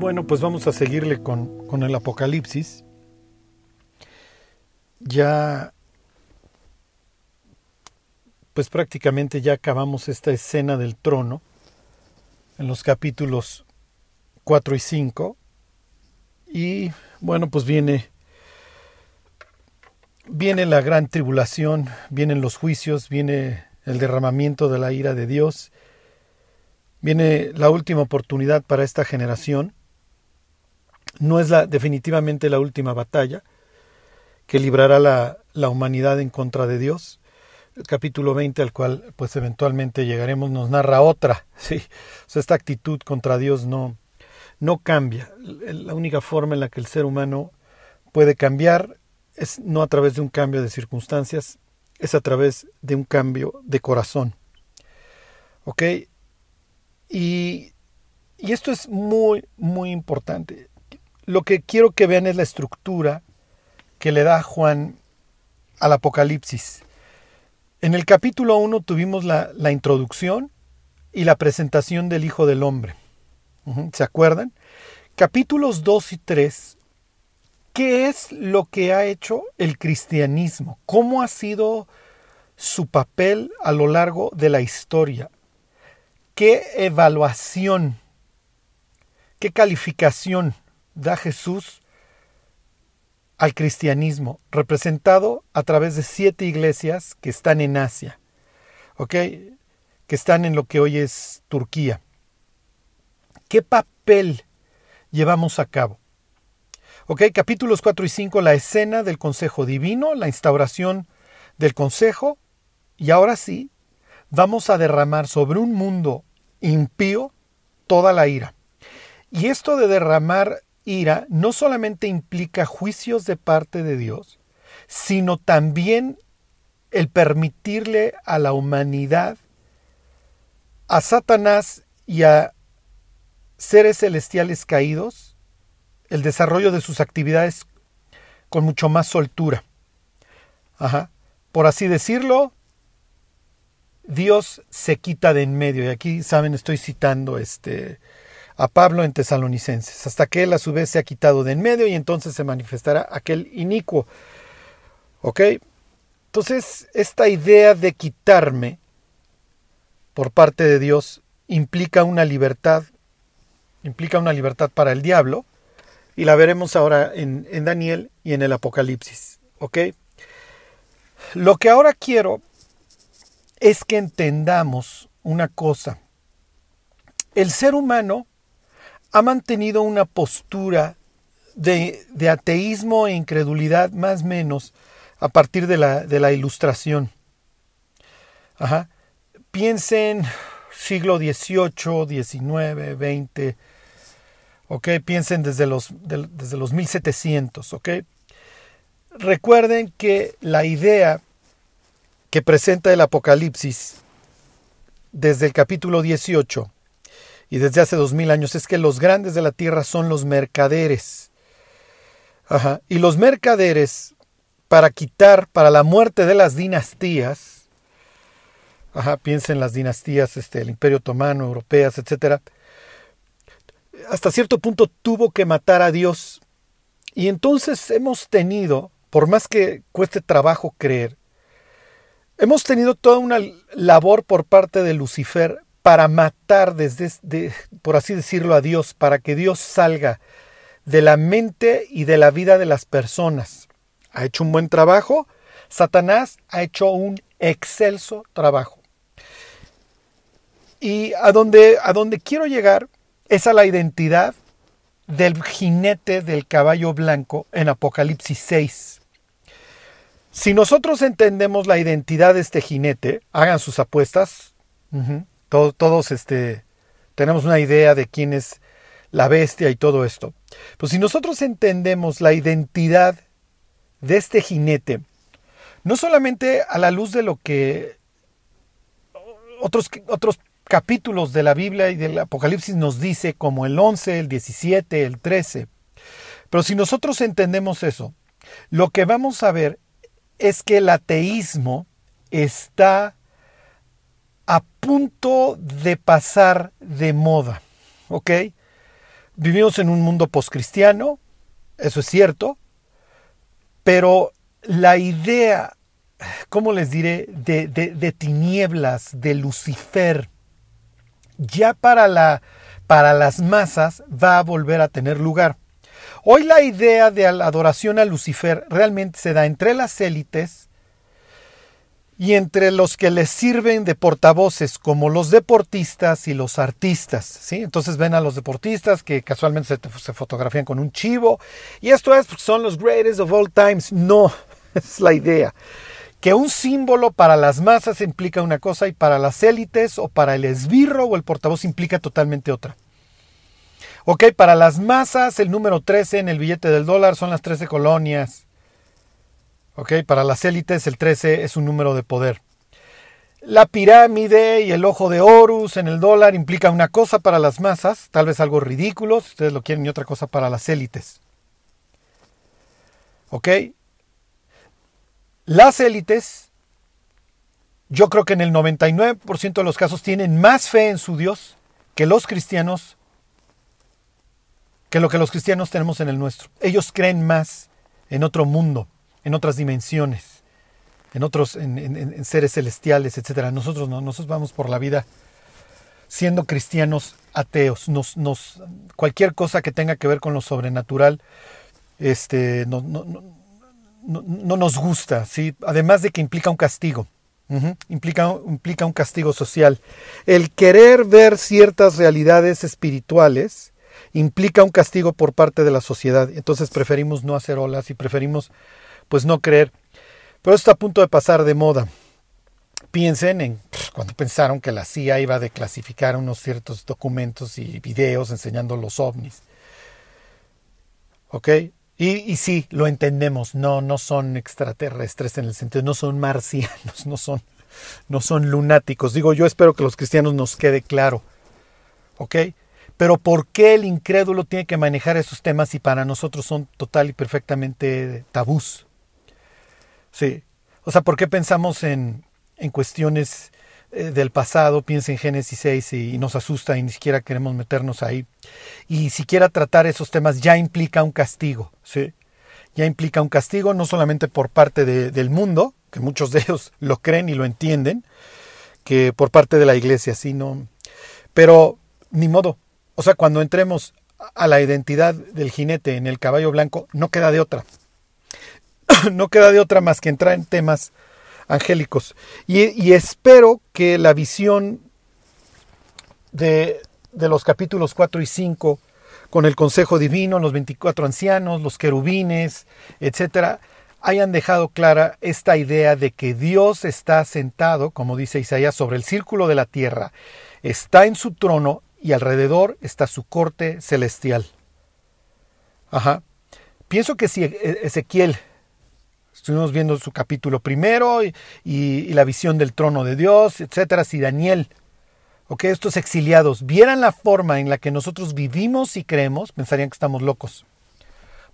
Bueno, pues vamos a seguirle con, con el Apocalipsis. Ya, pues prácticamente ya acabamos esta escena del trono en los capítulos 4 y 5. Y bueno, pues viene viene la gran tribulación, vienen los juicios, viene el derramamiento de la ira de Dios, viene la última oportunidad para esta generación. No es la, definitivamente la última batalla que librará la, la humanidad en contra de Dios. El capítulo 20 al cual pues eventualmente llegaremos nos narra otra. Sí, esta actitud contra Dios no, no cambia. La única forma en la que el ser humano puede cambiar es no a través de un cambio de circunstancias, es a través de un cambio de corazón. ¿Ok? Y, y esto es muy, muy importante. Lo que quiero que vean es la estructura que le da Juan al Apocalipsis. En el capítulo 1 tuvimos la, introducción y la presentación del Hijo del Hombre. ¿Se acuerdan? Capítulos 2 y 3 ¿Qué es lo que ha hecho el cristianismo? ¿Cómo ha sido su papel a lo largo de la historia? ¿Qué evaluación, qué calificación da Jesús al cristianismo, representado a través de siete iglesias que están en Asia, ¿ok? Que están en lo que hoy es Turquía. ¿Qué papel llevamos a cabo? Ok, capítulos 4 y 5, la escena del consejo divino, la instauración del consejo. Y ahora sí, vamos a derramar sobre un mundo impío toda la ira. Y esto de derramar ira no solamente implica juicios de parte de Dios, sino también el permitirle a la humanidad, a Satanás y a seres celestiales caídos, el desarrollo de sus actividades con mucho más soltura. Por así decirlo, Dios se quita de en medio. Y aquí, saben, estoy citando este, a Pablo en Tesalonicenses. Hasta que él a su vez se ha quitado de en medio y entonces se manifestará aquel inicuo. ¿Ok? Entonces, esta idea de quitarme por parte de Dios implica una libertad, implica una libertad para el diablo, y la veremos ahora en, en Daniel y en el Apocalipsis. ¿Ok? Lo que ahora quiero es que entendamos una cosa. El ser humano ha mantenido una postura de, de ateísmo e incredulidad más menos a partir de la, de la ilustración. Piensen siglo XVIII, XIX, XX, ¿ok? Piensen desde los, desde los 1700, ¿ok? Recuerden que la idea que presenta el Apocalipsis desde el capítulo 18 y desde hace dos mil años es que los grandes de la tierra son los mercaderes. Ajá. Y los mercaderes, para quitar, para la muerte de las dinastías, ajá, piensen las dinastías, este, el Imperio Otomano, europeas, etcétera, hasta cierto punto tuvo que matar a Dios. Y entonces hemos tenido, por más que cueste trabajo creer, hemos tenido toda una labor por parte de Lucifer para matar desde, por así decirlo, a Dios, para que Dios salga de la mente y de la vida de las personas. Ha hecho un buen trabajo. Satanás ha hecho un excelso trabajo. Y a donde, a quiero llegar es a la identidad del jinete del caballo blanco en Apocalipsis 6. Si nosotros entendemos la identidad de este jinete, hagan sus apuestas. Todos, este, tenemos una idea de quién es la bestia y todo esto. Pues si nosotros entendemos la identidad de este jinete, no solamente a la luz de lo que otros, otros capítulos de la Biblia y del Apocalipsis nos dice como el 11, el 17, el 13. Pero si nosotros entendemos eso, lo que vamos a ver es que el ateísmo está a punto de pasar de moda. ¿Ok? Vivimos en un mundo poscristiano, eso es cierto, pero la idea, ¿cómo les diré?, de, de tinieblas, de Lucifer, ya para, la, para las masas va a volver a tener lugar. Hoy la idea de adoración a Lucifer realmente se da entre las élites y entre los que les sirven de portavoces como los deportistas y los artistas. ¿sí? Entonces ven a los deportistas que casualmente se, fotografían con un chivo y esto es, son los greatest of all times. No, es la idea. Que un símbolo para las masas implica una cosa y para las élites o para el esbirro o el portavoz implica totalmente otra. Ok, para las masas el número 13 en el billete del dólar son las 13 colonias. Ok, para las élites el 13 es un número de poder. La pirámide y el ojo de Horus en el dólar implica una cosa para las masas, tal vez algo ridículo, si ustedes lo quieren, y otra cosa para las élites. ¿Ok? Las élites, yo creo que en el 99% de los casos tienen más fe en su Dios que los cristianos, que lo que los cristianos tenemos en el nuestro. Ellos creen más en otro mundo, en otras dimensiones, en otros, en, seres celestiales, etc. Nosotros no, nosotros vamos por la vida siendo cristianos ateos. Nos, cualquier cosa que tenga que ver con lo sobrenatural, este, no, no no, nos gusta, ¿sí? además de que implica un castigo. implica, implica un castigo social. El querer ver ciertas realidades espirituales implica un castigo por parte de la sociedad. Entonces preferimos no hacer olas y preferimos pues no creer. Pero esto está a punto de pasar de moda. Piensen en cuando pensaron que la CIA iba a declasificar unos ciertos documentos y videos enseñando los ovnis. ¿Ok? Y, sí, lo entendemos, no, no son extraterrestres en el sentido, no son marcianos, no son, no son lunáticos. Digo, yo espero que los cristianos nos quede claro. ¿Ok? Pero ¿por qué el incrédulo tiene que manejar esos temas y para nosotros son total y perfectamente tabús? Sí. O sea, ¿por qué pensamos en, en cuestiones eh, del pasado, piensa en Génesis 6 y, nos asusta y ni siquiera queremos meternos ahí. Y siquiera tratar esos temas ya implica un castigo, ¿sí? Ya implica un castigo no solamente por parte del mundo, que muchos de ellos lo creen y lo entienden, que por parte de la iglesia, sino... Pero ni modo. O sea, cuando entremos a la identidad del jinete en el caballo blanco, no queda de otra. no queda de otra más que entrar en temas angélicos. Y, espero que la visión de, los capítulos 4 y 5, con el consejo divino, los 24 ancianos, los querubines, etcétera, hayan dejado clara esta idea de que Dios está sentado, como dice Isaías, sobre el círculo de la tierra, está en su trono y alrededor está su corte celestial. Ajá. Pienso que si Ezequiel Estuvimos viendo su capítulo primero y, la visión del trono de Dios, etcétera. Si Daniel, ok, estos exiliados vieran la forma en la que nosotros vivimos y creemos, pensarían que estamos locos.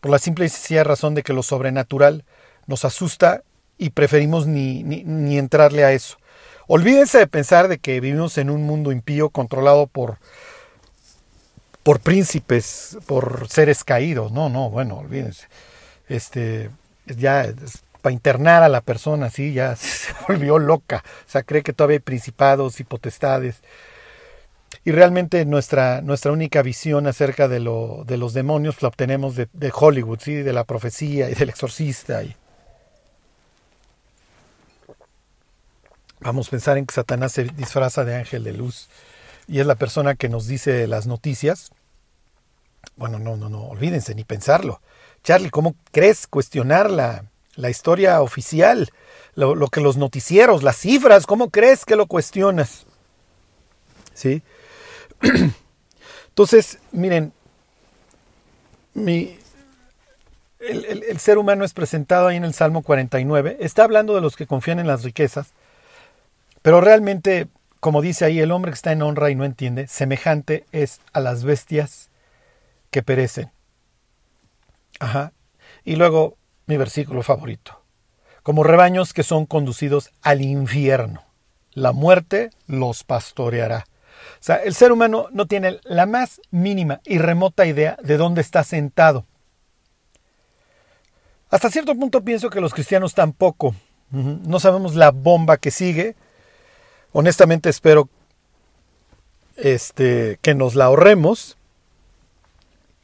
Por la simple y sencilla razón de que lo sobrenatural nos asusta y preferimos ni, entrarle a eso. Olvídense de pensar de que vivimos en un mundo impío controlado por, por príncipes, por seres caídos. No, no, bueno, olvídense. Este, ya para internar a la persona, así ya se volvió loca. O sea, cree que todavía hay principados y potestades. Y realmente nuestra, nuestra única visión acerca de, lo, de los demonios la obtenemos de, Hollywood, ¿sí? de la profecía y del exorcista. Y... Vamos a pensar en que Satanás se disfraza de ángel de luz y es la persona que nos dice las noticias. Bueno, no, no, no, olvídense ni pensarlo. Charlie, ¿cómo crees cuestionar la, historia oficial? Lo, que los noticieros, las cifras, ¿cómo crees que lo cuestionas? ¿Sí? Entonces, miren, mi, el, el, ser humano es presentado ahí en el Salmo 49. Está hablando de los que confían en las riquezas, pero realmente, como dice ahí, el hombre que está en honra y no entiende, semejante es a las bestias que perecen. Ajá. Y luego mi versículo favorito. Como rebaños que son conducidos al infierno. La muerte los pastoreará. O sea, el ser humano no tiene la más mínima y remota idea de dónde está sentado. Hasta cierto punto pienso que los cristianos tampoco. No sabemos la bomba que sigue. Honestamente espero este, que nos la ahorremos.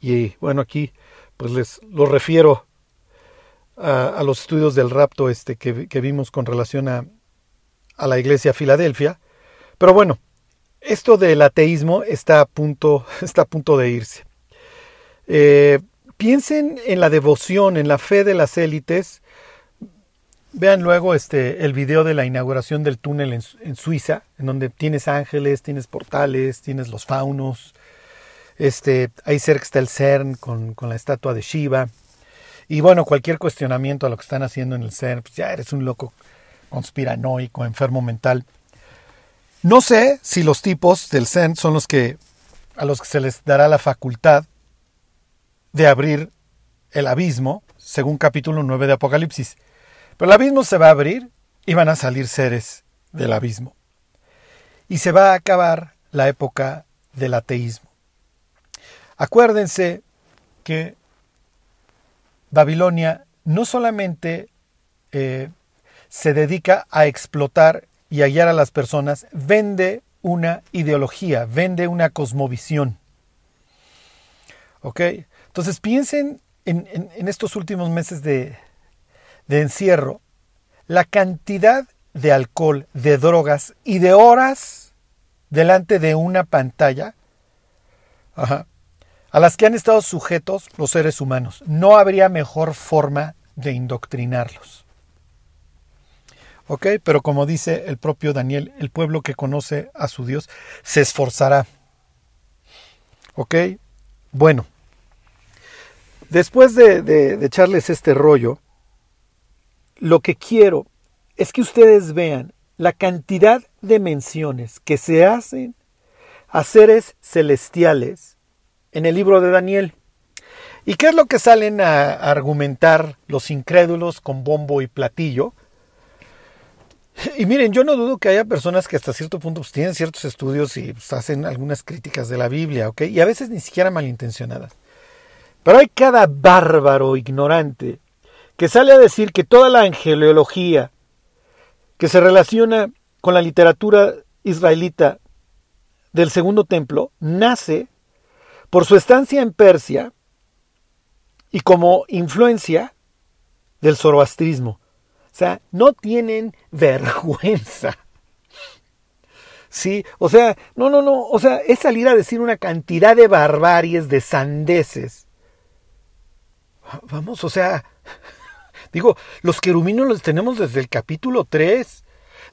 Y bueno, aquí pues les lo refiero a, los estudios del rapto este, que, vimos con relación a, a la iglesia Filadelfia. Pero bueno, esto del ateísmo está a punto, está a punto de irse. Eh, piensen en la devoción, en la fe de las élites. Vean luego este, el video de la inauguración del túnel en, Suiza, en donde tienes ángeles, tienes portales, tienes los faunos. Este, ahí cerca está el CERN con, con la estatua de Shiva. Y bueno, cualquier cuestionamiento a lo que están haciendo en el CERN, pues ya eres un loco conspiranoico, enfermo mental. No sé si los tipos del CERN son los que a los que se les dará la facultad de abrir el abismo, según capítulo 9 de Apocalipsis. Pero el abismo se va a abrir y van a salir seres del abismo. Y se va a acabar la época del ateísmo. Acuérdense que Babilonia no solamente eh, se dedica a explotar y a guiar a las personas, vende una ideología, vende una cosmovisión. ¿Ok? Entonces piensen en, estos últimos meses de, encierro, la cantidad de alcohol, de drogas y de horas delante de una pantalla a las que han estado sujetos los seres humanos. No habría mejor forma de indoctrinarlos. ¿Ok? Pero como dice el propio Daniel, el pueblo que conoce a su Dios se esforzará. ¿Ok? Bueno, Después de, echarles este rollo, lo que quiero es que ustedes vean la cantidad de menciones que se hacen a seres celestiales en el libro de Daniel. ¿Y qué es lo que salen a argumentar los incrédulos con bombo y platillo? Y miren, yo no dudo que haya personas que hasta cierto punto pues, tienen ciertos estudios y pues, hacen algunas críticas de la Biblia, ¿ok? Y a veces ni siquiera malintencionadas. Pero hay cada bárbaro ignorante que sale a decir que toda la angeleología que se relaciona con la literatura israelita del segundo templo nace por su estancia en Persia y como influencia del zoroastrismo. O sea, no tienen vergüenza. Sí, o sea, no, no, no, o sea, es salir a decir una cantidad de barbaries, de sandeces, Vamos, o sea, digo, los querubinos los tenemos desde el capítulo 3.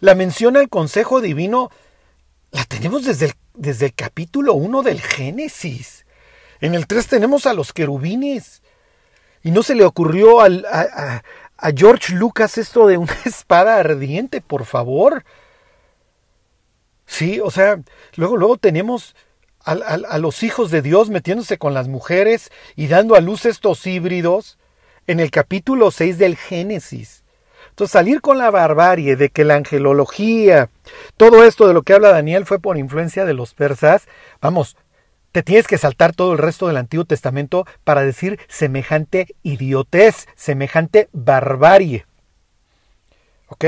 La mención al consejo divino la tenemos desde el, desde el capítulo 1 del Génesis. En el 3 tenemos a los querubines. Y no se le ocurrió al, a, a, George Lucas esto de una espada ardiente, por favor. Sí, o sea, luego, luego tenemos a, los hijos de Dios metiéndose con las mujeres y dando a luz estos híbridos en el capítulo 6 del Génesis. Entonces salir con la barbarie de que la angelología, todo esto de lo que habla Daniel fue por influencia de los persas, vamos, te tienes que saltar todo el resto del Antiguo Testamento para decir semejante idiotez, semejante barbarie. ¿Ok?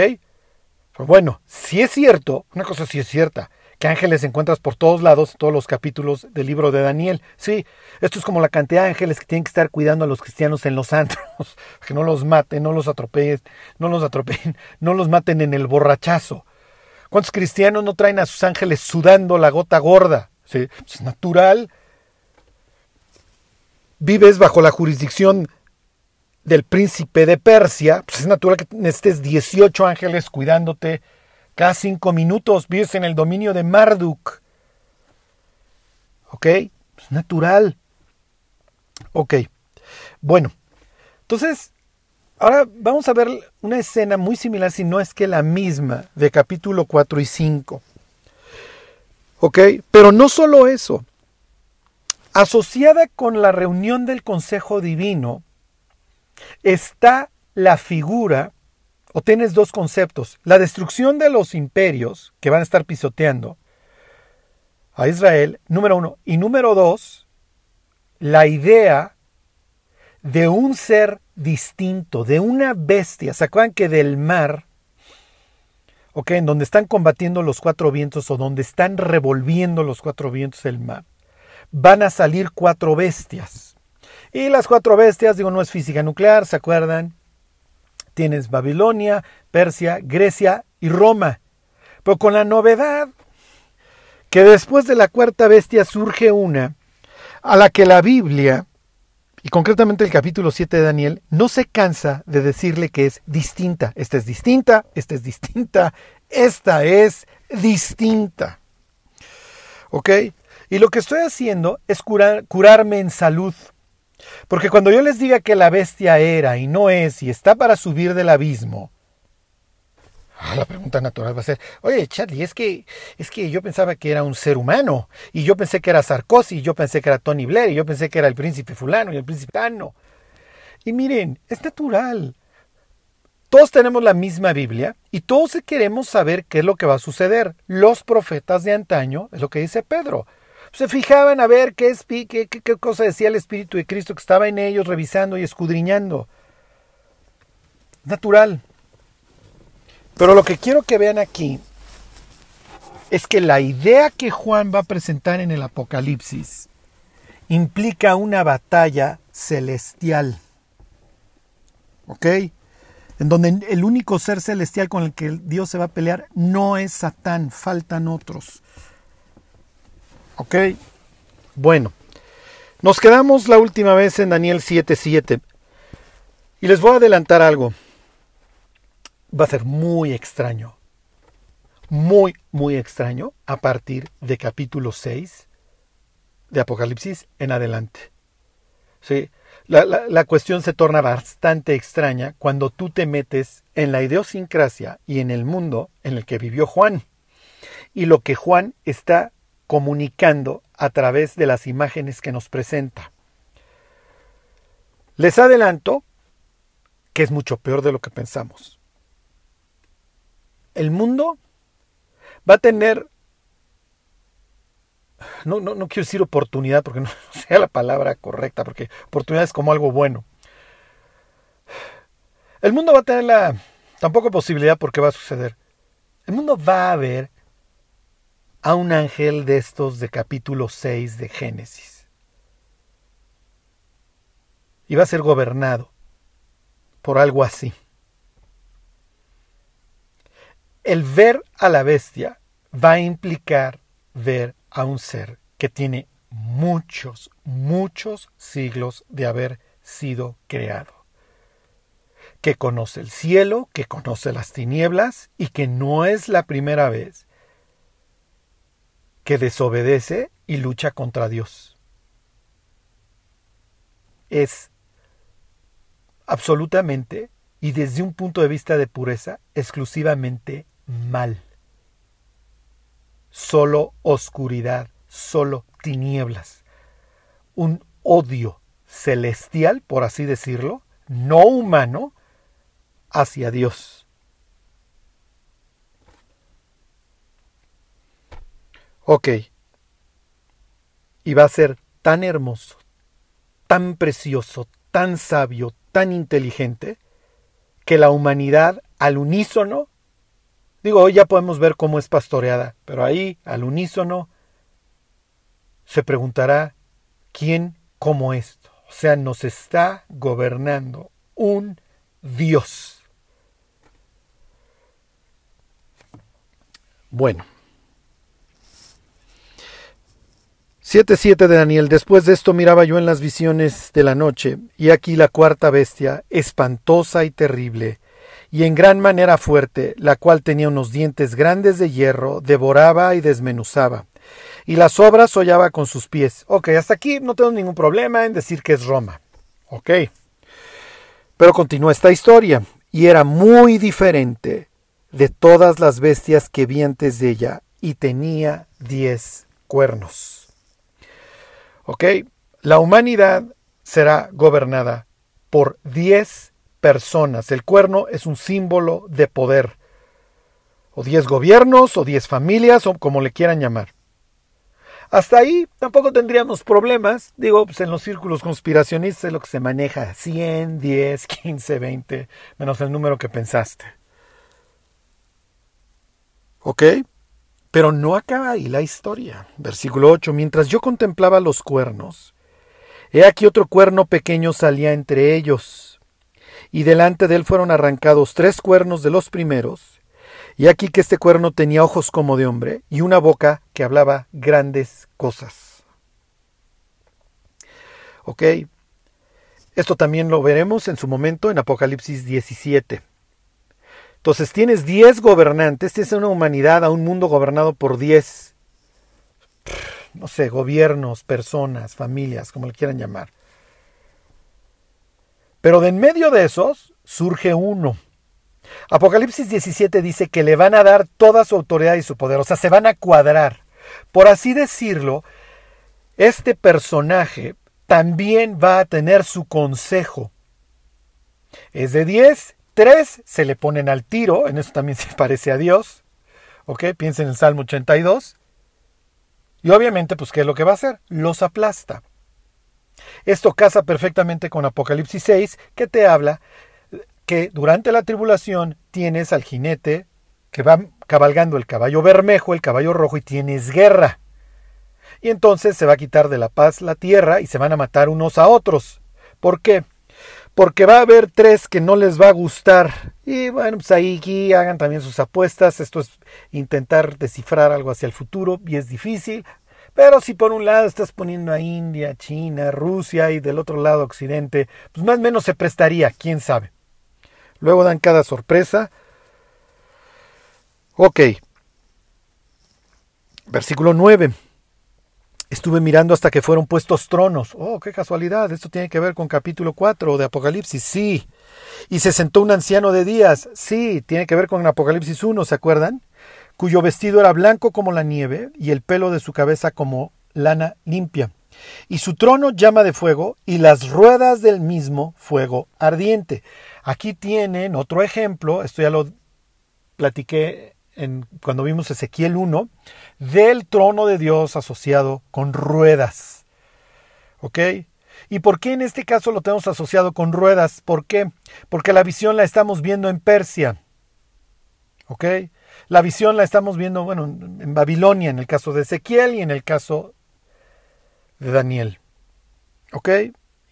Pues bueno, si es cierto, una cosa sí es cierta, que ángeles encuentras por todos lados, todos los capítulos del libro de Daniel. Sí, esto es como la cantidad de ángeles que tienen que estar cuidando a los cristianos en los antros, que no los maten, no los atropellen, no los atropellen, no los maten en el borrachazo. ¿Cuántos cristianos no traen a sus ángeles sudando la gota gorda? Sí, es natural. Vives bajo la jurisdicción del príncipe de Persia, pues es natural que necesites 18 ángeles cuidándote cada cinco minutos vives en el dominio de Marduk. ¿Ok? Es natural. Ok. Bueno, entonces, ahora vamos a ver una escena muy similar, si no es que la misma, de capítulo 4 y 5. ¿Ok? Pero no solo eso. Asociada con la reunión del Consejo Divino está la figura o tienes dos conceptos, la destrucción de los imperios que van a estar pisoteando a Israel, número uno. Y número dos, la idea de un ser distinto, de una bestia. ¿Se acuerdan que del mar, ok, en donde están combatiendo los cuatro vientos o donde están revolviendo los cuatro vientos del mar, van a salir cuatro bestias? Y las cuatro bestias, digo, no es física nuclear, ¿se acuerdan? Tienes Babilonia, Persia, Grecia y Roma. Pero con la novedad que después de la cuarta bestia surge una a la que la Biblia, y concretamente el capítulo 7 de Daniel, no se cansa de decirle que es distinta. Esta es distinta, esta es distinta, esta es distinta. ¿Ok? Y lo que estoy haciendo es curar, curarme en salud. Porque cuando yo les diga que la bestia era y no es y está para subir del abismo, la pregunta natural va a ser, oye Charlie, es que, es que yo pensaba que era un ser humano, y yo pensé que era Sarkozy, y yo pensé que era Tony Blair, y yo pensé que era el príncipe fulano y el príncipe tano. Y miren, es natural. Todos tenemos la misma Biblia y todos queremos saber qué es lo que va a suceder. Los profetas de antaño, es lo que dice Pedro, se fijaban a ver qué, qué, qué, cosa decía el Espíritu de Cristo que estaba en ellos revisando y escudriñando. Natural. Pero lo que quiero que vean aquí es que la idea que Juan va a presentar en el Apocalipsis implica una batalla celestial. ¿Ok? En donde el único ser celestial con el que Dios se va a pelear no es Satán, faltan otros. ¿Ok? Bueno, nos quedamos la última vez en Daniel 7:7. Y les voy a adelantar algo. Va a ser muy extraño. Muy, muy extraño a partir de capítulo 6 de Apocalipsis en adelante. ¿Sí? La, la, cuestión se torna bastante extraña cuando tú te metes en la idiosincrasia y en el mundo en el que vivió Juan. Y lo que Juan está comunicando a través de las imágenes que nos presenta. Les adelanto que es mucho peor de lo que pensamos. El mundo va a tener, no, no, no quiero decir oportunidad porque no sea la palabra correcta, porque oportunidad es como algo bueno. El mundo va a tener la, tampoco posibilidad porque va a suceder. El mundo va a ver a un ángel de estos de capítulo 6 de Génesis. Y va a ser gobernado por algo así. El ver a la bestia va a implicar ver a un ser que tiene muchos, muchos siglos de haber sido creado, que conoce el cielo, que conoce las tinieblas y que no es la primera vez que desobedece y lucha contra Dios. Es absolutamente y desde un punto de vista de pureza exclusivamente mal. Solo oscuridad, solo tinieblas. Un odio celestial, por así decirlo, no humano, hacia Dios. Ok. Y va a ser tan hermoso, tan precioso, tan sabio, tan inteligente, que la humanidad al unísono, digo, hoy ya podemos ver cómo es pastoreada, pero ahí, al unísono, se preguntará, ¿quién como esto? O sea, nos está gobernando un Dios. Bueno, 7.7 de Daniel. Después de esto miraba yo en las visiones de la noche, y aquí la cuarta bestia, espantosa y terrible, y en gran manera fuerte, la cual tenía unos dientes grandes de hierro, devoraba y desmenuzaba, y las obras hollaba con sus pies. Ok, hasta aquí no tengo ningún problema en decir que es Roma. Ok. Pero continúa esta historia, y era muy diferente de todas las bestias que vi antes de ella, y tenía diez cuernos. ¿Ok? La humanidad será gobernada por 10 personas. El cuerno es un símbolo de poder. O 10 gobiernos, o 10 familias, o como le quieran llamar. Hasta ahí tampoco tendríamos problemas. Digo, pues en los círculos conspiracionistas es lo que se maneja. 100, 10, 15, 20, menos el número que pensaste. ¿Ok? Pero no acaba ahí la historia. Versículo 8. Mientras yo contemplaba los cuernos, he aquí otro cuerno pequeño salía entre ellos. Y delante de él fueron arrancados tres cuernos de los primeros, y aquí que este cuerno tenía ojos como de hombre y una boca que hablaba grandes cosas. ¿Ok? Esto también lo veremos en su momento en Apocalipsis 17. Entonces tienes 10 gobernantes, tienes una humanidad, a un mundo gobernado por 10, no sé, gobiernos, personas, familias, como le quieran llamar. Pero de en medio de esos surge uno Apocalipsis 17 dice que le van a dar toda su autoridad y su poder, o sea, se van a cuadrar. Por así decirlo, este personaje también va a tener su consejo. Es de 10, 3 se le ponen al tiro, en eso también se parece a Dios. ¿Ok? Piensen en el Salmo 82. Y obviamente, pues, ¿qué es lo que va a hacer? Los aplasta. Esto casa perfectamente con Apocalipsis 6, que te habla que durante la tribulación tienes al jinete que va cabalgando el caballo bermejo, el caballo rojo, y tienes guerra. Y entonces se va a quitar de la paz la tierra y se van a matar unos a otros. ¿Por qué? Porque va a haber tres que no les va a gustar. Y bueno, pues ahí hagan también sus apuestas. Esto es intentar descifrar algo hacia el futuro y es difícil. Pero si por un lado estás poniendo a India, China, Rusia y del otro lado Occidente, pues más o menos se prestaría, quién sabe. Luego dan cada sorpresa. Ok. Versículo 9. Estuve mirando hasta que fueron puestos tronos. Oh, qué casualidad. Esto tiene que ver con capítulo 4 de Apocalipsis. Sí. Y se sentó un anciano de días. Sí, tiene que ver con Apocalipsis 1, ¿se acuerdan? Cuyo vestido era blanco como la nieve y el pelo de su cabeza como lana limpia. Y su trono llama de fuego y las ruedas del mismo fuego ardiente. Aquí tienen otro ejemplo, esto ya lo platiqué en, cuando vimos Ezequiel 1, del trono de Dios asociado con ruedas. ¿Ok? ¿Y por qué en este caso lo tenemos asociado con ruedas? ¿Por qué? Porque la visión la estamos viendo en Persia. ¿Ok? La visión la estamos viendo, bueno, en Babilonia, en el caso de Ezequiel y en el caso de Daniel. ¿Ok?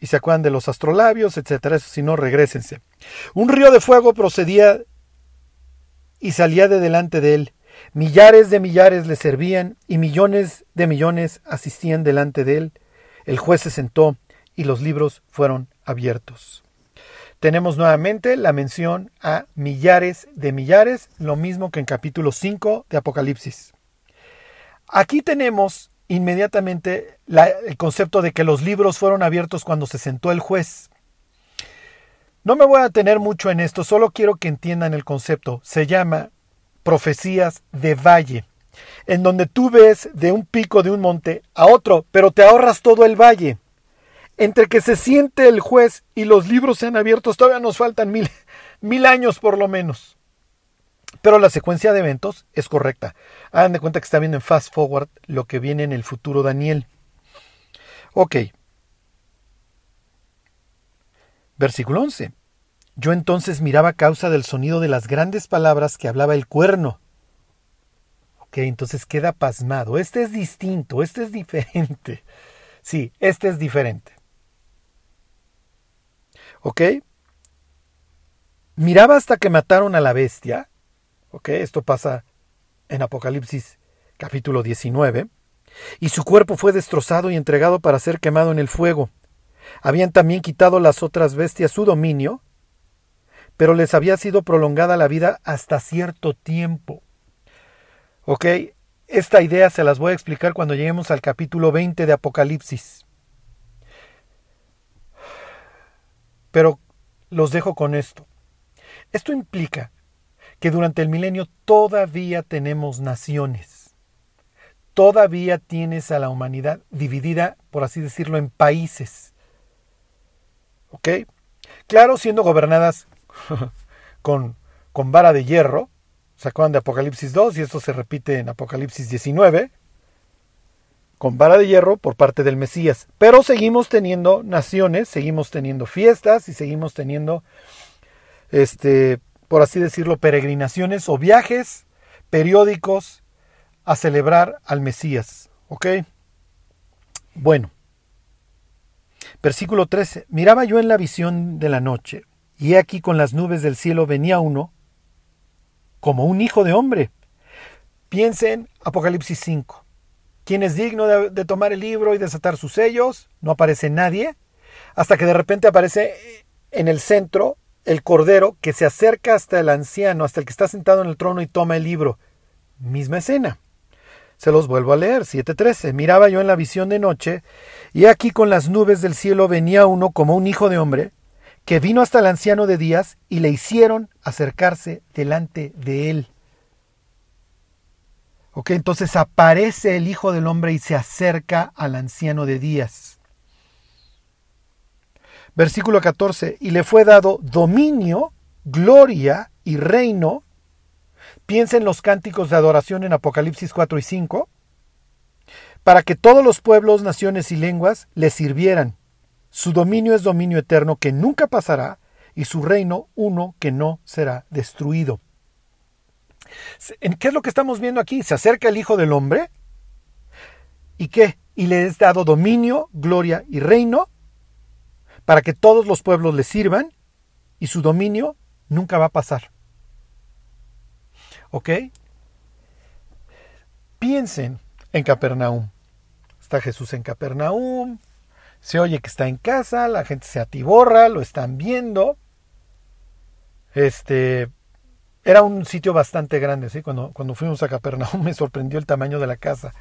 y se acuerdan de los astrolabios, etcétera. si no, regresense. Un río de fuego procedía y salía de delante de él. Millares de millares le servían y millones de millones asistían delante de él. El juez se sentó y los libros fueron abiertos. Tenemos nuevamente la mención a millares de millares, lo mismo que en capítulo 5 de Apocalipsis. Aquí tenemos inmediatamente el concepto de que los libros fueron abiertos cuando se sentó el juez. No me voy a tener mucho en esto, solo quiero que entiendan el concepto. Se llama profecías de valle, en donde tú ves de un pico de un monte a otro, pero te ahorras todo el valle. Entre que se siente el juez y los libros sean abiertos, todavía nos faltan mil, mil años por lo menos. Pero la secuencia de eventos es correcta. Hagan de cuenta que está viendo en fast forward lo que viene en el futuro Daniel. Ok. Versículo 11. Yo entonces miraba a causa del sonido de las grandes palabras que hablaba el cuerno. Ok, entonces queda pasmado. Este es distinto, este es diferente. Sí, este es diferente. ¿Ok? Miraba hasta que mataron a la bestia esto pasa en Apocalipsis capítulo 19. Y su cuerpo fue destrozado y entregado para ser quemado en el fuego. Habían también quitado las otras bestias su dominio, pero les había sido prolongada la vida hasta cierto tiempo. ¿Ok? Esta idea se las voy a explicar cuando lleguemos al capítulo 20 de Apocalipsis. Pero los dejo con esto. Esto implica que durante el milenio todavía tenemos naciones. Todavía tienes a la humanidad dividida, por así decirlo, en países. ¿Ok? Claro, siendo gobernadas con, con vara de hierro. ¿Se acuerdan de Apocalipsis 2? Y esto se repite en Apocalipsis 19. Con vara de hierro por parte del Mesías. Pero seguimos teniendo naciones, seguimos teniendo fiestas y seguimos teniendo, este, por así decirlo, peregrinaciones o viajes periódicos a celebrar al Mesías. ¿Ok? Bueno. Versículo 13. Miraba yo en la visión de la noche, y aquí con las nubes del cielo venía uno como un hijo de hombre. Piensen Apocalipsis 5. ¿Quién es digno de, tomar el libro y desatar sus sellos? No aparece nadie, hasta que de repente aparece en el centro el cordero que se acerca hasta el anciano, hasta el que está sentado en el trono y toma el libro. Misma escena. Se los vuelvo a leer, 7.13. Miraba yo en la visión de noche, y aquí con las nubes del cielo venía uno como un hijo de hombre, que vino hasta el anciano de días y le hicieron acercarse delante de él. Ok, entonces aparece el Hijo del Hombre y se acerca al anciano de días. Versículo 14, y le fue dado dominio, gloria y reino Piensa en los cánticos de adoración en Apocalipsis 4 y 5, para que todos los pueblos, naciones y lenguas le sirvieran. Su dominio es dominio eterno que nunca pasará y su reino uno que no será destruido. ¿Qué es lo que estamos viendo aquí? Se acerca el Hijo del Hombre. ¿Y qué? Y le es dado dominio, gloria y reino para que todos los pueblos le sirvan y su dominio nunca va a pasar. ¿Ok? Piensen en Capernaum. Está Jesús en Capernaum. Se oye que está en casa, la gente se atiborra, lo están viendo. Este era un sitio bastante grande, ¿sí? Cuando, cuando fuimos a Capernaum me sorprendió el tamaño de la casa.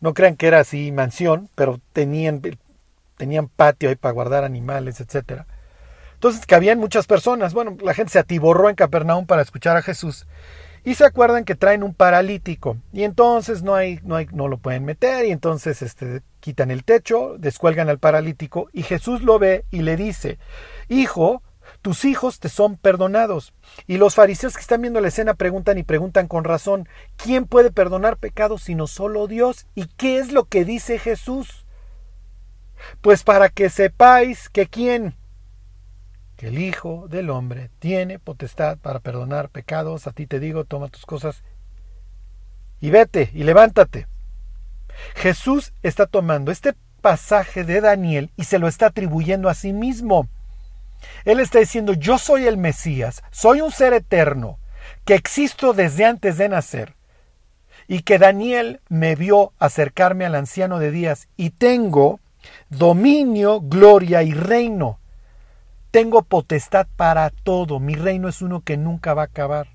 No crean que era así mansión, pero tenían, tenían patio ahí para guardar animales, etcétera. Entonces cabían muchas personas. Bueno, la gente se atiborró en Capernaum para escuchar a Jesús. Y se acuerdan que traen un paralítico y entonces no hay, no hay, no lo pueden meter y entonces este, quitan el techo, descuelgan al paralítico y Jesús lo ve y le dice, hijo, tus hijos te son perdonados. Y los fariseos que están viendo la escena preguntan y preguntan con razón, ¿quién puede perdonar pecados sino solo Dios? ¿Y qué es lo que dice Jesús? Pues para que sepáis que quién que el Hijo del Hombre tiene potestad para perdonar pecados, a ti te digo, toma tus cosas y vete y levántate. Jesús está tomando este pasaje de Daniel y se lo está atribuyendo a sí mismo. Él está diciendo, yo soy el Mesías, soy un ser eterno, que existo desde antes de nacer, y que Daniel me vio acercarme al anciano de días, y tengo dominio, gloria y reino tengo potestad para todo. Mi reino es uno que nunca va a acabar.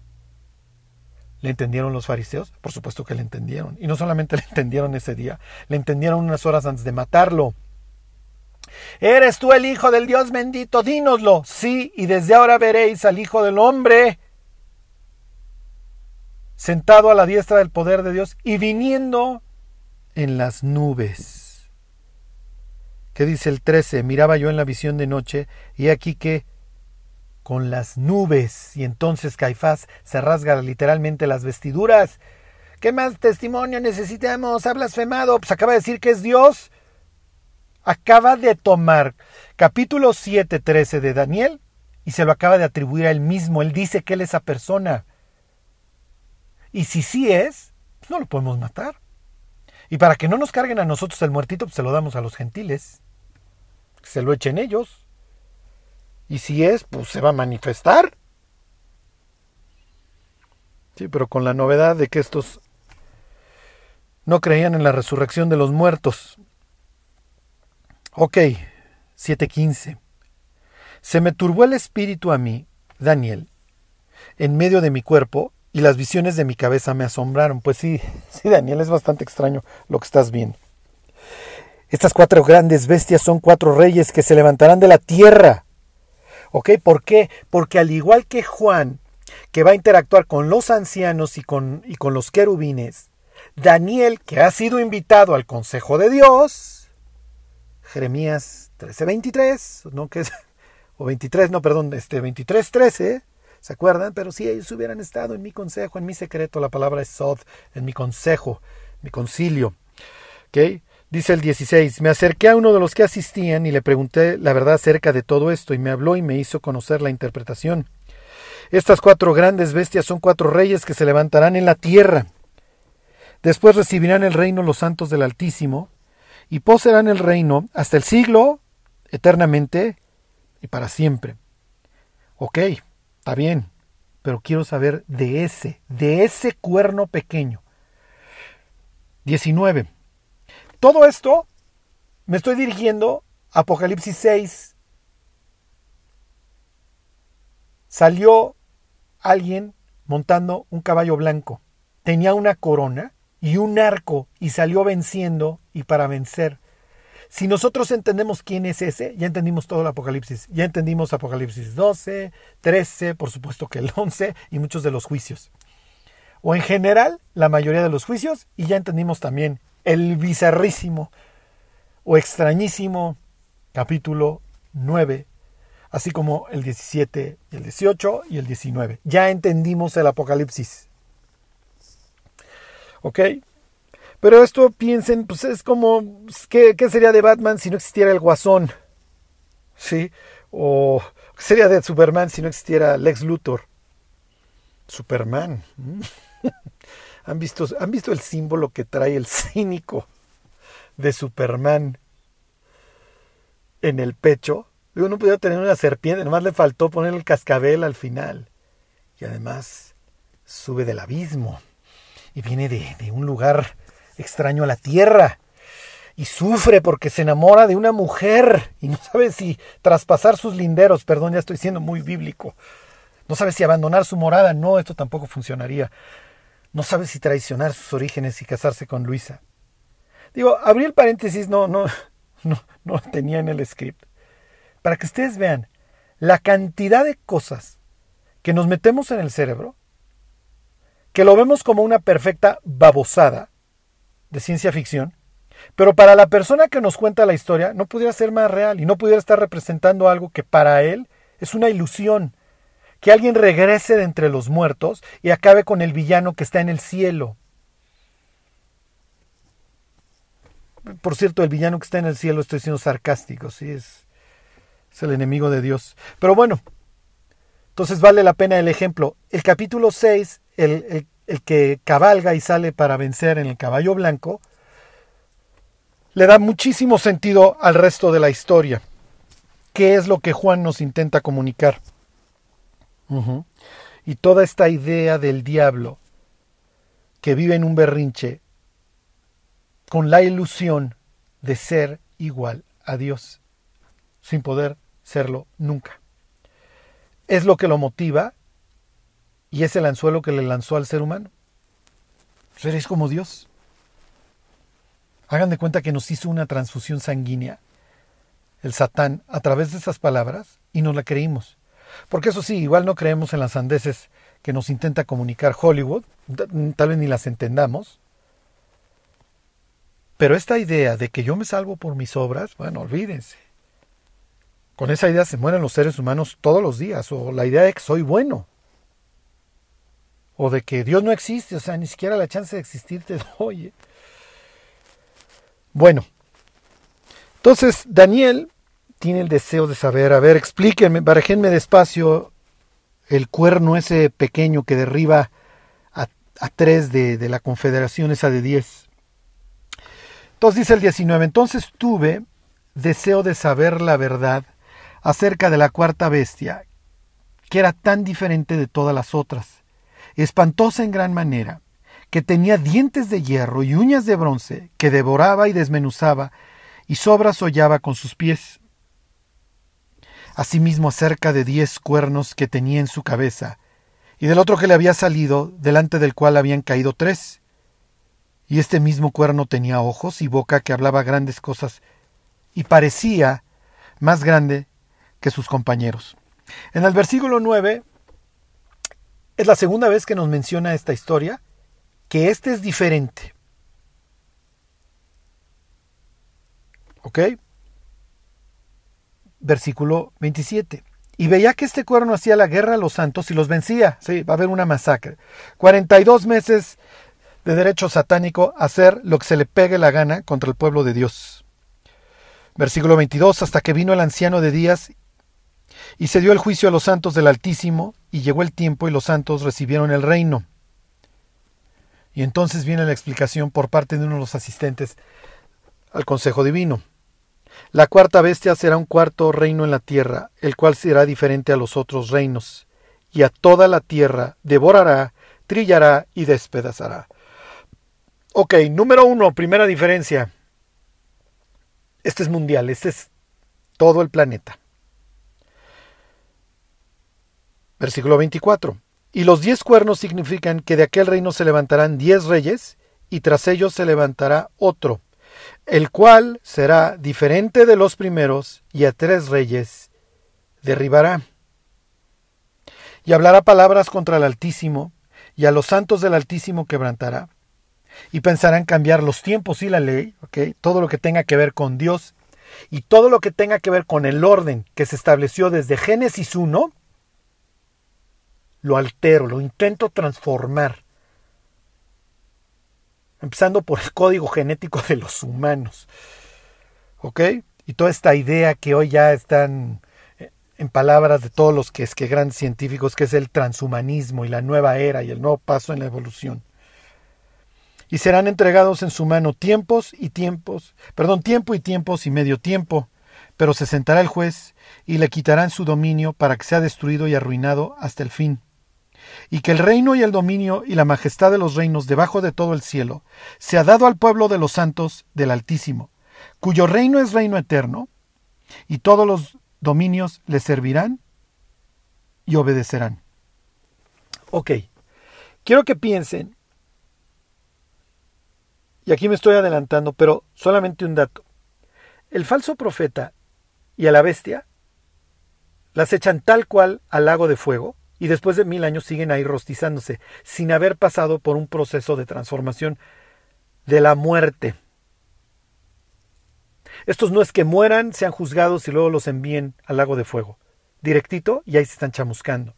¿Le entendieron los fariseos? Por supuesto que le entendieron. Y no solamente le entendieron ese día, le entendieron unas horas antes de matarlo. ¿Eres tú el Hijo del Dios bendito? Dínoslo. Sí, y desde ahora veréis al Hijo del Hombre sentado a la diestra del poder de Dios y viniendo en las nubes. ¿Qué dice el 13? Miraba yo en la visión de noche, y aquí que con las nubes, y entonces Caifás se rasga literalmente las vestiduras. ¿Qué más testimonio necesitamos? Ha blasfemado. Pues acaba de decir que es Dios. Acaba de tomar capítulo 7, 13 de Daniel y se lo acaba de atribuir a él mismo. Él dice que él es esa persona. Y si sí es, pues no lo podemos matar. Y para que no nos carguen a nosotros el muertito, pues se lo damos a los gentiles se lo echen ellos. Y si es, pues se va a manifestar. Sí, pero con la novedad de que estos no creían en la resurrección de los muertos. Ok, 7.15. Se me turbó el espíritu a mí, Daniel, en medio de mi cuerpo, y las visiones de mi cabeza me asombraron. Pues sí, sí, Daniel, es bastante extraño lo que estás viendo. Estas cuatro grandes bestias son cuatro reyes que se levantarán de la tierra. ¿Ok? ¿Por qué? Porque al igual que Juan, que va a interactuar con los ancianos y con, y con los querubines, Daniel, que ha sido invitado al consejo de Dios, Jeremías 13:23, ¿no? Que es, o 23, no, perdón, este 23:13, ¿se acuerdan? Pero si ellos hubieran estado en mi consejo, en mi secreto, la palabra es sod, en mi consejo, mi concilio. ¿Ok? Dice el 16, me acerqué a uno de los que asistían y le pregunté la verdad acerca de todo esto y me habló y me hizo conocer la interpretación. Estas cuatro grandes bestias son cuatro reyes que se levantarán en la tierra. Después recibirán el reino los santos del Altísimo y poseerán el reino hasta el siglo, eternamente y para siempre. Ok, está bien, pero quiero saber de ese, de ese cuerno pequeño. 19. Todo esto me estoy dirigiendo a Apocalipsis 6. Salió alguien montando un caballo blanco. Tenía una corona y un arco y salió venciendo y para vencer. Si nosotros entendemos quién es ese, ya entendimos todo el Apocalipsis. Ya entendimos Apocalipsis 12, 13, por supuesto que el 11 y muchos de los juicios. O en general, la mayoría de los juicios y ya entendimos también el bizarrísimo o extrañísimo capítulo 9, así como el 17, el 18 y el 19. Ya entendimos el Apocalipsis. ¿Ok? Pero esto piensen, pues es como, ¿qué, ¿qué, sería de Batman si no existiera el Guasón? ¿Sí? O ¿qué sería de Superman si no existiera Lex Luthor? Superman. ¿Han visto, ¿Han visto el símbolo que trae el cínico de Superman en el pecho? Digo, no podía tener una serpiente, nomás le faltó poner el cascabel al final. Y además sube del abismo viene de, de un lugar extraño a la tierra y sufre porque se enamora de una mujer y no sabe si traspasar sus linderos, perdón, ya estoy siendo muy bíblico, no sabe si abandonar su morada, no, esto tampoco funcionaría, no sabe si traicionar sus orígenes y casarse con Luisa. Digo, abrí el paréntesis, no, no, no, no tenía en el script, para que ustedes vean la cantidad de cosas que nos metemos en el cerebro, que lo vemos como una perfecta babosada, de ciencia ficción, pero para la persona que nos cuenta la historia no pudiera ser más real y no pudiera estar representando algo que para él es una ilusión, que alguien regrese de entre los muertos y acabe con el villano que está en el cielo. Por cierto, el villano que está en el cielo, estoy siendo sarcástico, sí, es, es el enemigo de Dios. Pero bueno, entonces vale la pena el ejemplo. El capítulo 6, el, que cabalga y sale para vencer en el caballo blanco, le da muchísimo sentido al resto de la historia. ¿Qué es lo que Juan nos intenta comunicar? Y toda esta idea del diablo que vive en un berrinche con la ilusión de ser igual a Dios, sin poder serlo nunca. Es lo que lo motiva y es el anzuelo que le lanzó al ser humano. Seréis como Dios. Hagan de cuenta que nos hizo una transfusión sanguínea, el Satán, a través de esas palabras, y nos la creímos. Porque eso sí, igual no creemos en las sandeces que nos intenta comunicar Hollywood, tal vez ni las entendamos. Pero esta idea de que yo me salvo por mis obras, bueno, olvídense. Con esa idea se mueren los seres humanos todos los días, o la idea de que soy bueno o de que Dios no existe, o sea, ni siquiera la chance de existir te doy. Bueno, entonces Daniel tiene el deseo de saber, a ver, explíquenme, barajenme despacio el cuerno ese pequeño que derriba a, tres de, de, la confederación esa de diez. Entonces dice el 19, entonces tuve deseo de saber la verdad acerca de la cuarta bestia, que era tan diferente de todas las otras espantosa en gran manera, que tenía dientes de hierro y uñas de bronce, que devoraba y desmenuzaba, y sobras hollaba con sus pies. Asimismo cerca de diez cuernos que tenía en su cabeza, y del otro que le había salido, delante del cual habían caído tres. Y este mismo cuerno tenía ojos y boca que hablaba grandes cosas, y parecía más grande que sus compañeros. En el versículo 9 es la segunda vez que nos menciona esta historia, que este es diferente. ¿Ok? Versículo 27. Y veía que este cuerno hacía la guerra a los santos y los vencía. Sí, va a haber una masacre. 42 meses de derecho satánico hacer lo que se le pegue la gana contra el pueblo de Dios. Versículo 22, hasta que vino el anciano de días y se dio el juicio a los santos del Altísimo, y llegó el tiempo y los santos recibieron el reino. Y entonces viene la explicación por parte de uno de los asistentes al Consejo Divino. La cuarta bestia será un cuarto reino en la tierra, el cual será diferente a los otros reinos, y a toda la tierra devorará, trillará y despedazará. Ok, número uno, primera diferencia. Este es mundial, este es todo el planeta. Versículo 24. Y los diez cuernos significan que de aquel reino se levantarán diez reyes, y tras ellos se levantará otro, el cual será diferente de los primeros, y a tres reyes derribará. Y hablará palabras contra el Altísimo, y a los santos del Altísimo quebrantará. Y pensará en cambiar los tiempos y la ley, todo lo que tenga que ver con Dios, y todo lo que tenga que ver con el orden que se estableció desde Génesis 1, lo altero, lo intento transformar. Empezando por el código genético de los humanos. ¿Ok? Y toda esta idea que hoy ya están eh, en palabras de todos los que es que grandes científicos, que es el transhumanismo y la nueva era y el nuevo paso en la evolución. Y serán entregados en su mano tiempos y tiempos, perdón, tiempo y tiempos y medio tiempo, pero se sentará el juez y le quitarán su dominio para que sea destruido y arruinado hasta el fin y que el reino y el dominio y la majestad de los reinos debajo de todo el cielo se ha dado al pueblo de los santos del Altísimo, cuyo reino es reino eterno, y todos los dominios le servirán y obedecerán. Ok, quiero que piensen, y aquí me estoy adelantando, pero solamente un dato. El falso profeta y a la bestia las echan tal cual al lago de fuego, y después de mil años siguen ahí rostizándose, sin haber pasado por un proceso de transformación de la muerte. Estos no es que mueran, sean juzgados y luego los envíen al lago de fuego. Directito y ahí se están chamuscando.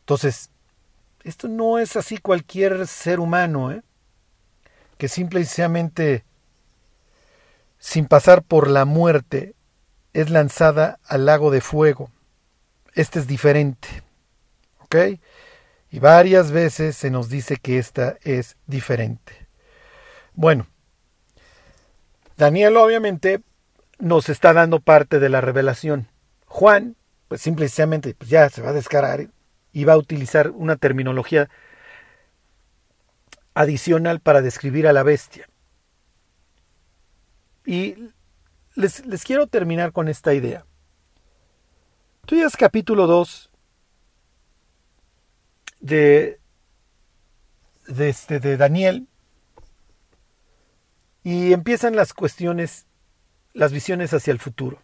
Entonces, esto no es así cualquier ser humano, ¿eh? que simple y sencillamente, sin pasar por la muerte, es lanzada al lago de fuego. Este es diferente. ¿Ok? Y varias veces se nos dice que esta es diferente. Bueno, Daniel obviamente nos está dando parte de la revelación. Juan, pues simplemente pues ya se va a descarar y va a utilizar una terminología adicional para describir a la bestia. Y les, quiero terminar con esta idea. Tú ya es capítulo 2 de, de, este, de Daniel y empiezan las cuestiones, las visiones hacia el futuro.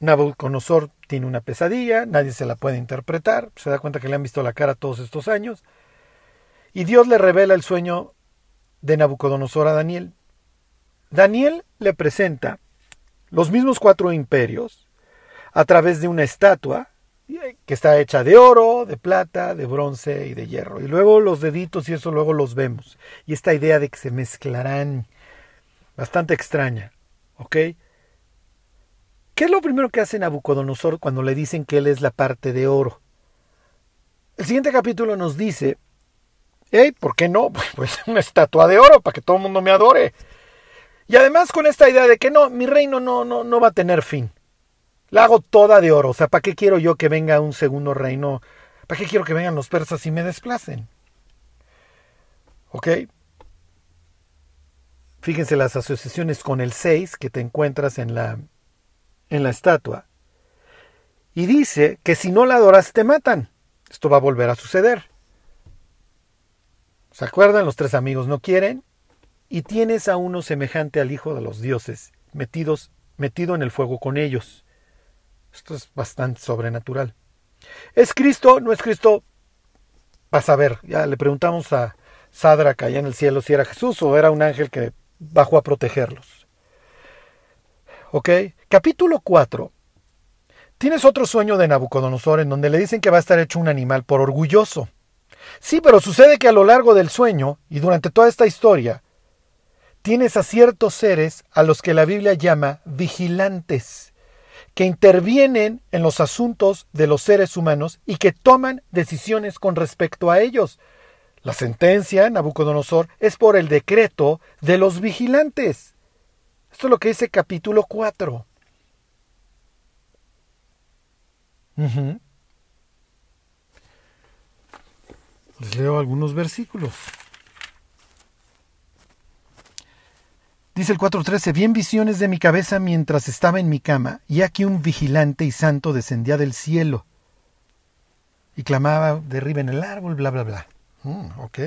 Nabucodonosor tiene una pesadilla, nadie se la puede interpretar, se da cuenta que le han visto la cara todos estos años, y Dios le revela el sueño de Nabucodonosor a Daniel. Daniel le presenta los mismos cuatro imperios a través de una estatua que está hecha de oro, de plata, de bronce y de hierro. Y luego los deditos y eso luego los vemos. Y esta idea de que se mezclarán, bastante extraña. ¿Ok? ¿Qué es lo primero que hace Nabucodonosor cuando le dicen que él es la parte de oro? El siguiente capítulo nos dice, hey, ¿por qué no? Pues una estatua de oro para que todo el mundo me adore. Y además con esta idea de que no, mi reino no, no, no va a tener fin. La hago toda de oro. O sea, ¿para qué quiero yo que venga un segundo reino? ¿Para qué quiero que vengan los persas y me desplacen? ¿Ok? Fíjense las asociaciones con el 6 que te encuentras en la, en la estatua. Y dice que si no la adoras te matan. Esto va a volver a suceder. ¿Se acuerdan? Los tres amigos no quieren y tienes a uno semejante al Hijo de los dioses, metidos, metido en el fuego con ellos. Esto es bastante sobrenatural. ¿Es Cristo? ¿No es Cristo? Vas a ver, ya le preguntamos a Sadrach allá en el cielo si era Jesús o era un ángel que bajó a protegerlos. Capítulo 4. Tienes otro sueño de Nabucodonosor en donde le dicen que va a estar hecho un animal por orgulloso. Sí, pero sucede que a lo largo del sueño y durante toda esta historia, tienes a ciertos seres a los que la Biblia llama vigilantes, que intervienen en los asuntos de los seres humanos y que toman decisiones con respecto a ellos. La sentencia, Nabucodonosor, es por el decreto de los vigilantes. Esto es lo que dice capítulo 4. Les leo algunos versículos. Dice el 4.13, vi en visiones de mi cabeza mientras estaba en mi cama, y aquí un vigilante y santo descendía del cielo y clamaba, derriben el árbol, bla, bla, bla. Mm, ok.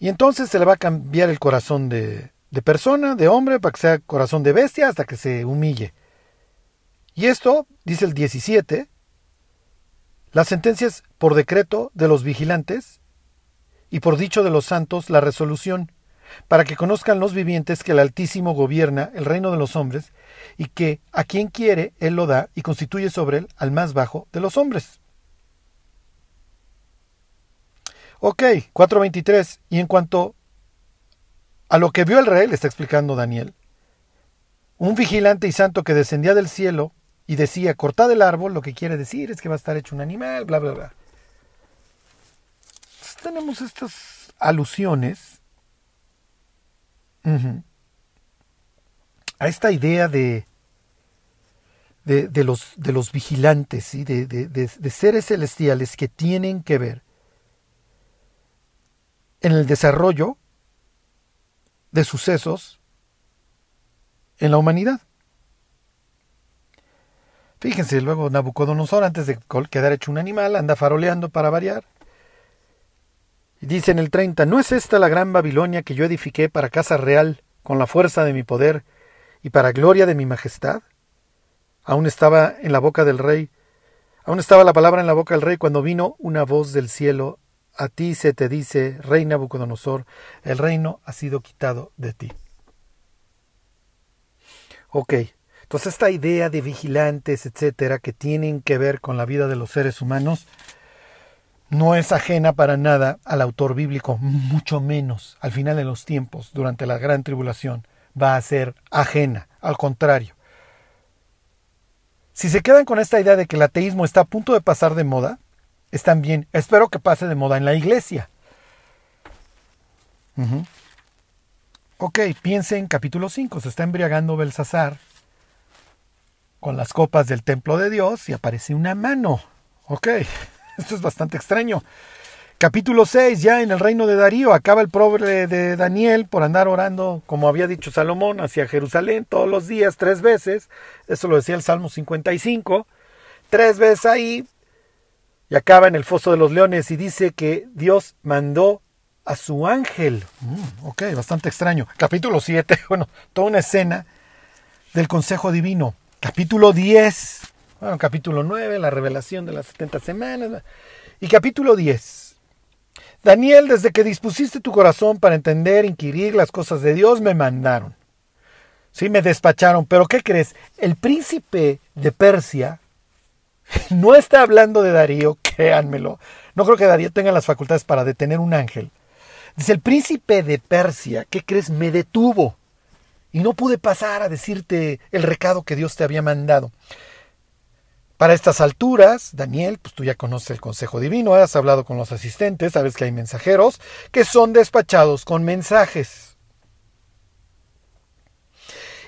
Y entonces se le va a cambiar el corazón de, de persona, de hombre, para que sea corazón de bestia, hasta que se humille. Y esto, dice el 17, las sentencias por decreto de los vigilantes y por dicho de los santos la resolución, para que conozcan los vivientes que el Altísimo gobierna el reino de los hombres y que a quien quiere Él lo da y constituye sobre él al más bajo de los hombres. Ok, 4.23. Y en cuanto a lo que vio el rey, le está explicando Daniel, un vigilante y santo que descendía del cielo y decía, cortad el árbol, lo que quiere decir es que va a estar hecho un animal, bla, bla, bla. Tenemos estas alusiones a esta idea de, de, los, de los vigilantes, de, de seres celestiales que tienen que ver en el desarrollo de sucesos en la humanidad. Fíjense, luego Nabucodonosor, antes de quedar hecho un animal, anda faroleando para variar. Y dice en el 30, ¿no es esta la gran Babilonia que yo edifiqué para casa real, con la fuerza de mi poder y para gloria de mi majestad? Aún estaba en la boca del rey, aún estaba la palabra en la boca del rey cuando vino una voz del cielo, a ti se te dice, rey Nabucodonosor, el reino ha sido quitado de ti. Ok, entonces esta idea de vigilantes, etcétera, que tienen que ver con la vida de los seres humanos, no es ajena para nada al autor bíblico, mucho menos al final de los tiempos, durante la gran tribulación, va a ser ajena, al contrario. Si se quedan con esta idea de que el ateísmo está a punto de pasar de moda, están bien. Espero que pase de moda en la iglesia. Ok, piensen capítulo 5. Se está embriagando Belsasar con las copas del templo de Dios y aparece una mano. Ok, esto es bastante extraño. Capítulo 6, ya en el reino de Darío, acaba el pobre de Daniel por andar orando, como había dicho Salomón, hacia Jerusalén todos los días, tres veces. Eso lo decía el Salmo 55. Tres veces ahí. Y acaba en el foso de los leones y dice que Dios mandó a su ángel. Mm, ok, bastante extraño. Capítulo 7, bueno, toda una escena del consejo divino. Capítulo 10, bueno, capítulo 9, la revelación de las 70 semanas. Y capítulo 10. Daniel, desde que dispusiste tu corazón para entender, inquirir las cosas de Dios, me mandaron. Sí, me despacharon. Pero ¿qué crees? El príncipe de Persia no está hablando de Darío, créanmelo. No creo que Darío tenga las facultades para detener un ángel. Dice, el príncipe de Persia, ¿qué crees? Me detuvo y no pude pasar a decirte el recado que Dios te había mandado. Para estas alturas, Daniel, pues tú ya conoces el consejo divino, has hablado con los asistentes, sabes que hay mensajeros que son despachados con mensajes.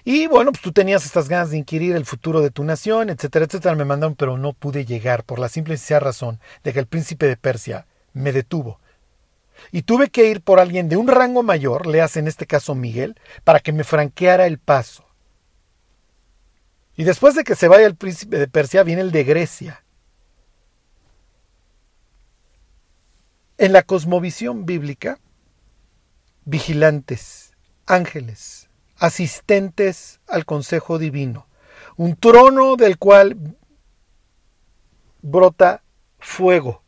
Y bueno, pues tú tenías estas ganas de inquirir el futuro de tu nación, etcétera, etcétera. Me mandaron, pero no pude llegar por la simple y sencilla razón de que el príncipe de Persia me detuvo y tuve que ir por alguien de un rango mayor, le hace en este caso Miguel, para que me franqueara el paso. Y después de que se vaya el príncipe de Persia, viene el de Grecia. En la cosmovisión bíblica, vigilantes, ángeles, asistentes al consejo divino, un trono del cual brota fuego,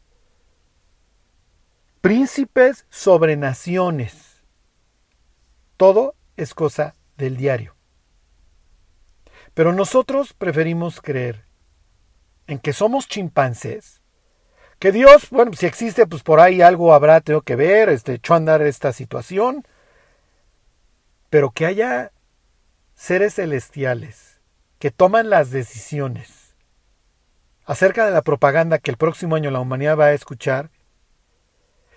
príncipes sobre naciones. Todo es cosa del diario. Pero nosotros preferimos creer en que somos chimpancés, Que Dios, bueno, si existe, pues por ahí algo habrá, tengo que ver, este, echó a andar esta situación. Pero que haya seres celestiales que toman las decisiones acerca de la propaganda que el próximo año la humanidad va a escuchar,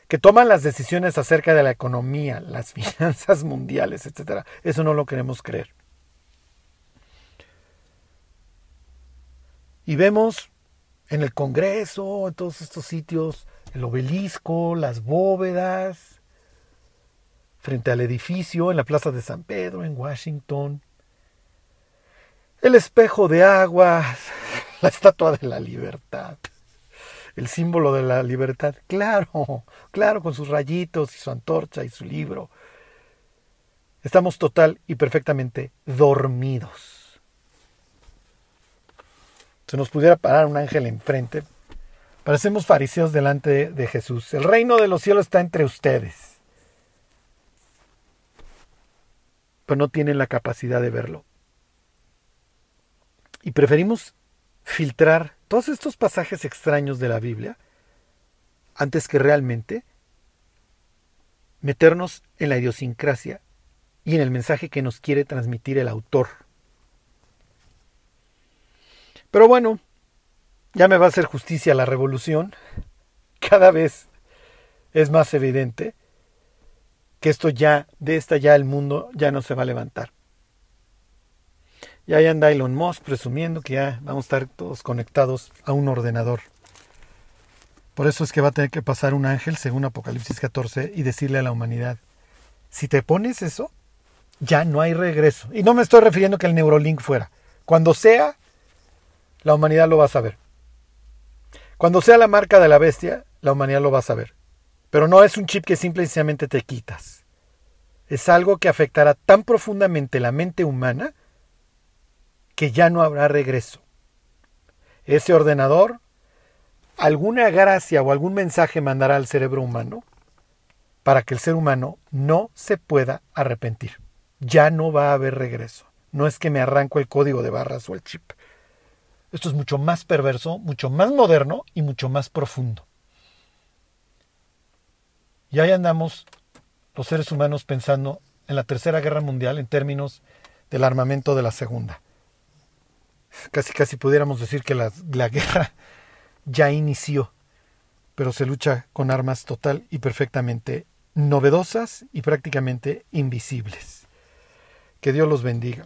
que toman las decisiones acerca de la economía, las finanzas mundiales, etc. Eso no lo queremos creer. Y vemos en el Congreso, en todos estos sitios, el obelisco, las bóvedas, frente al edificio, en la Plaza de San Pedro, en Washington, el espejo de agua, la estatua de la libertad, el símbolo de la libertad, claro, claro, con sus rayitos y su antorcha y su libro. Estamos total y perfectamente dormidos. Se nos pudiera parar un ángel enfrente. Parecemos fariseos delante de Jesús. El reino de los cielos está entre ustedes. Pero no tienen la capacidad de verlo. Y preferimos filtrar todos estos pasajes extraños de la Biblia antes que realmente meternos en la idiosincrasia y en el mensaje que nos quiere transmitir el autor. Pero bueno, ya me va a hacer justicia la revolución. Cada vez es más evidente que esto ya, de esta ya el mundo ya no se va a levantar. Y ahí anda Elon Musk presumiendo que ya vamos a estar todos conectados a un ordenador. Por eso es que va a tener que pasar un ángel, según Apocalipsis 14, y decirle a la humanidad, si te pones eso, ya no hay regreso. Y no me estoy refiriendo que el Neurolink fuera. Cuando sea, la humanidad lo va a saber. Cuando sea la marca de la bestia, la humanidad lo va a saber. Pero no es un chip que simplemente te quitas. Es algo que afectará tan profundamente la mente humana que ya no habrá regreso. Ese ordenador alguna gracia o algún mensaje mandará al cerebro humano para que el ser humano no se pueda arrepentir. Ya no va a haber regreso. No es que me arranco el código de barras o el chip. Esto es mucho más perverso, mucho más moderno y mucho más profundo. Y ahí andamos los seres humanos pensando en la Tercera Guerra Mundial en términos del armamento de la Segunda casi casi pudiéramos decir que la, la guerra ya inició, pero se lucha con armas total y perfectamente novedosas y prácticamente invisibles. Que Dios los bendiga.